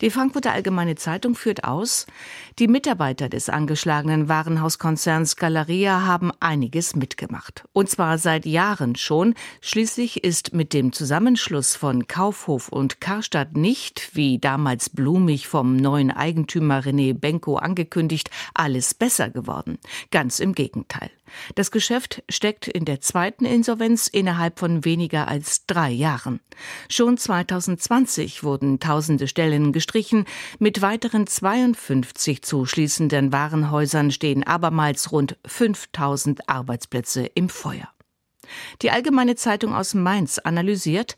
Die Frankfurter Allgemeine Zeitung führt aus, die Mitarbeiter des angeschlagenen Warenhauskonzerns Galeria haben einiges mitgemacht. Und zwar seit Jahren schon. Schließlich ist mit dem Zusammenschluss von Kaufhof und Karstadt nicht, wie damals blumig vom neuen Eigentümer René Benko angekündigt, alles besser geworden. Ganz im Gegenteil. Das Geschäft steckt in der zweiten Insolvenz innerhalb von weniger als drei Jahren. Schon 2020 wurden tausende Stellen gestrichen. Mit weiteren 52 zuschließenden Warenhäusern stehen abermals rund 5000 Arbeitsplätze im Feuer. Die Allgemeine Zeitung aus Mainz analysiert,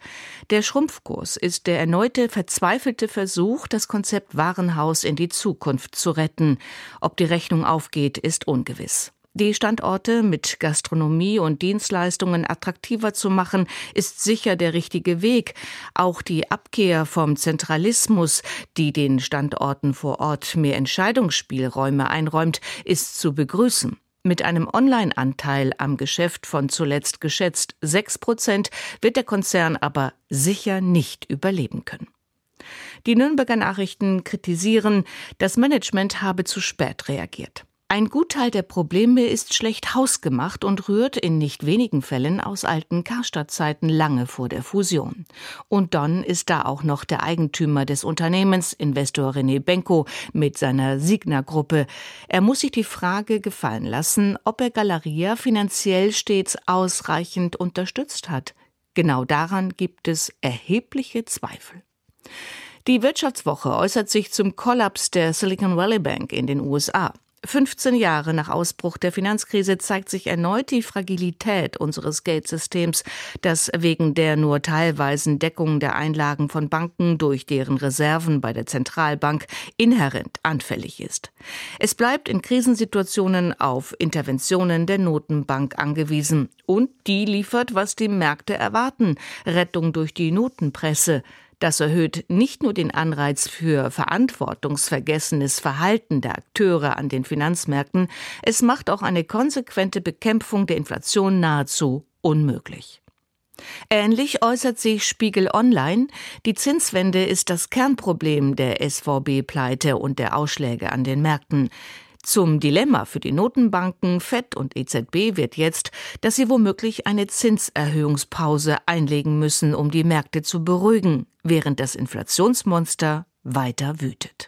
der Schrumpfkurs ist der erneute verzweifelte Versuch, das Konzept Warenhaus in die Zukunft zu retten. Ob die Rechnung aufgeht, ist ungewiss. Die Standorte mit Gastronomie und Dienstleistungen attraktiver zu machen, ist sicher der richtige Weg. Auch die Abkehr vom Zentralismus, die den Standorten vor Ort mehr Entscheidungsspielräume einräumt, ist zu begrüßen. Mit einem Online-Anteil am Geschäft von zuletzt geschätzt sechs Prozent wird der Konzern aber sicher nicht überleben können. Die Nürnberger Nachrichten kritisieren, das Management habe zu spät reagiert. Ein Gutteil der Probleme ist schlecht hausgemacht und rührt in nicht wenigen Fällen aus alten Karstadt-Zeiten lange vor der Fusion. Und dann ist da auch noch der Eigentümer des Unternehmens, Investor René Benko, mit seiner Signa-Gruppe. Er muss sich die Frage gefallen lassen, ob er Galeria finanziell stets ausreichend unterstützt hat. Genau daran gibt es erhebliche Zweifel. Die Wirtschaftswoche äußert sich zum Kollaps der Silicon Valley Bank in den USA. 15 Jahre nach Ausbruch der Finanzkrise zeigt sich erneut die Fragilität unseres Geldsystems, das wegen der nur teilweisen Deckung der Einlagen von Banken durch deren Reserven bei der Zentralbank inhärent anfällig ist. Es bleibt in Krisensituationen auf Interventionen der Notenbank angewiesen. Und die liefert, was die Märkte erwarten, Rettung durch die Notenpresse, das erhöht nicht nur den Anreiz für verantwortungsvergessenes Verhalten der Akteure an den Finanzmärkten, es macht auch eine konsequente Bekämpfung der Inflation nahezu unmöglich. Ähnlich äußert sich Spiegel Online, die Zinswende ist das Kernproblem der SVB-Pleite und der Ausschläge an den Märkten. Zum Dilemma für die Notenbanken FED und EZB wird jetzt, dass sie womöglich eine Zinserhöhungspause einlegen müssen, um die Märkte zu beruhigen, während das Inflationsmonster weiter wütet.